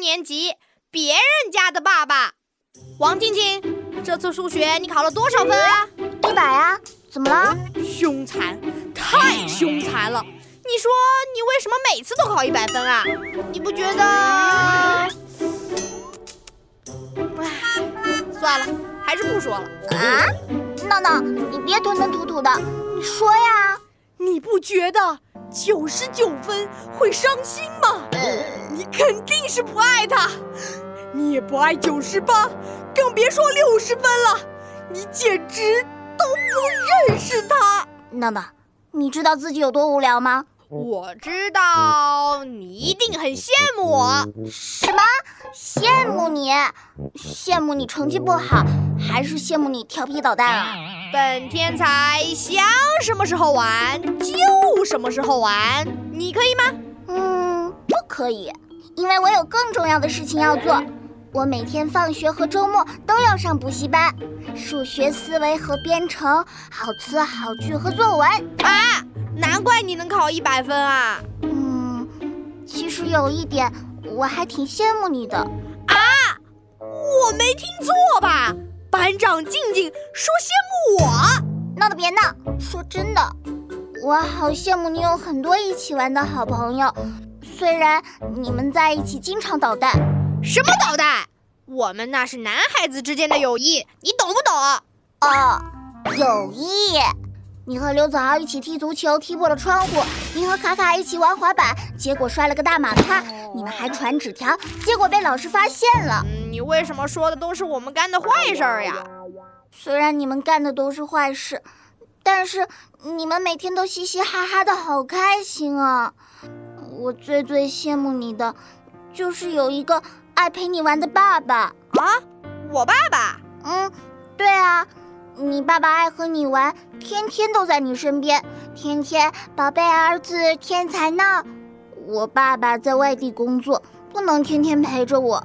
年级别人家的爸爸。王静静，这次数学你考了多少分啊？一百啊？怎么了？凶残，太凶残了！你说你为什么每次都考一百分啊？你不觉得？唉，算了，还是不说了。啊？闹闹，你别吞吞吐吐的，你说呀。你不觉得九十九分会伤心吗？你肯定是不爱他，你也不爱九十八，更别说六十分了。你简直都不认识他。闹闹，你知道自己有多无聊吗？我知道，你一定很羡慕我。什么？羡慕你？羡慕你成绩不好，还是羡慕你调皮捣蛋啊？本天才想什么时候玩就什么时候玩，你可以吗？嗯，不可以，因为我有更重要的事情要做。我每天放学和周末都要上补习班，数学思维和编程，好词好句和作文。啊，难怪你能考一百分啊！嗯，其实有一点，我还挺羡慕你的。啊，我没听错吧？班长静静说羡慕我，闹得别闹。说真的，我好羡慕你有很多一起玩的好朋友，虽然你们在一起经常捣蛋。什么捣蛋？我们那是男孩子之间的友谊，你懂不懂？哦，友谊。你和刘子豪一起踢足球，踢破了窗户；你和卡卡一起玩滑板，结果摔了个大马趴；你们还传纸条，结果被老师发现了。你为什么说的都是我们干的坏事儿呀？虽然你们干的都是坏事，但是你们每天都嘻嘻哈哈的好开心啊！我最最羡慕你的，就是有一个爱陪你玩的爸爸啊！我爸爸？嗯，对啊。你爸爸爱和你玩，天天都在你身边，天天宝贝儿子天才呢。我爸爸在外地工作，不能天天陪着我，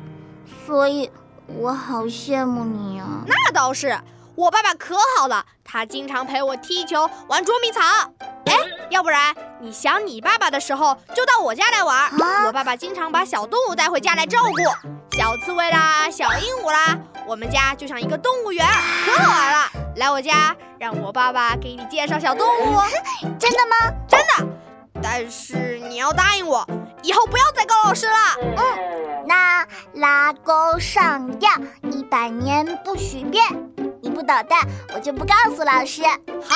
所以我好羡慕你啊。那倒是，我爸爸可好了，他经常陪我踢球、玩捉迷藏。哎，要不然你想你爸爸的时候，就到我家来玩。我爸爸经常把小动物带回家来照顾，小刺猬啦，小鹦鹉啦，我们家就像一个动物园，可好玩了。来我家，让我爸爸给你介绍小动物。真的吗？真的。但是你要答应我，以后不要再告老师了。嗯。那拉钩上吊，一百年不许变。你不捣蛋，我就不告诉老师。好。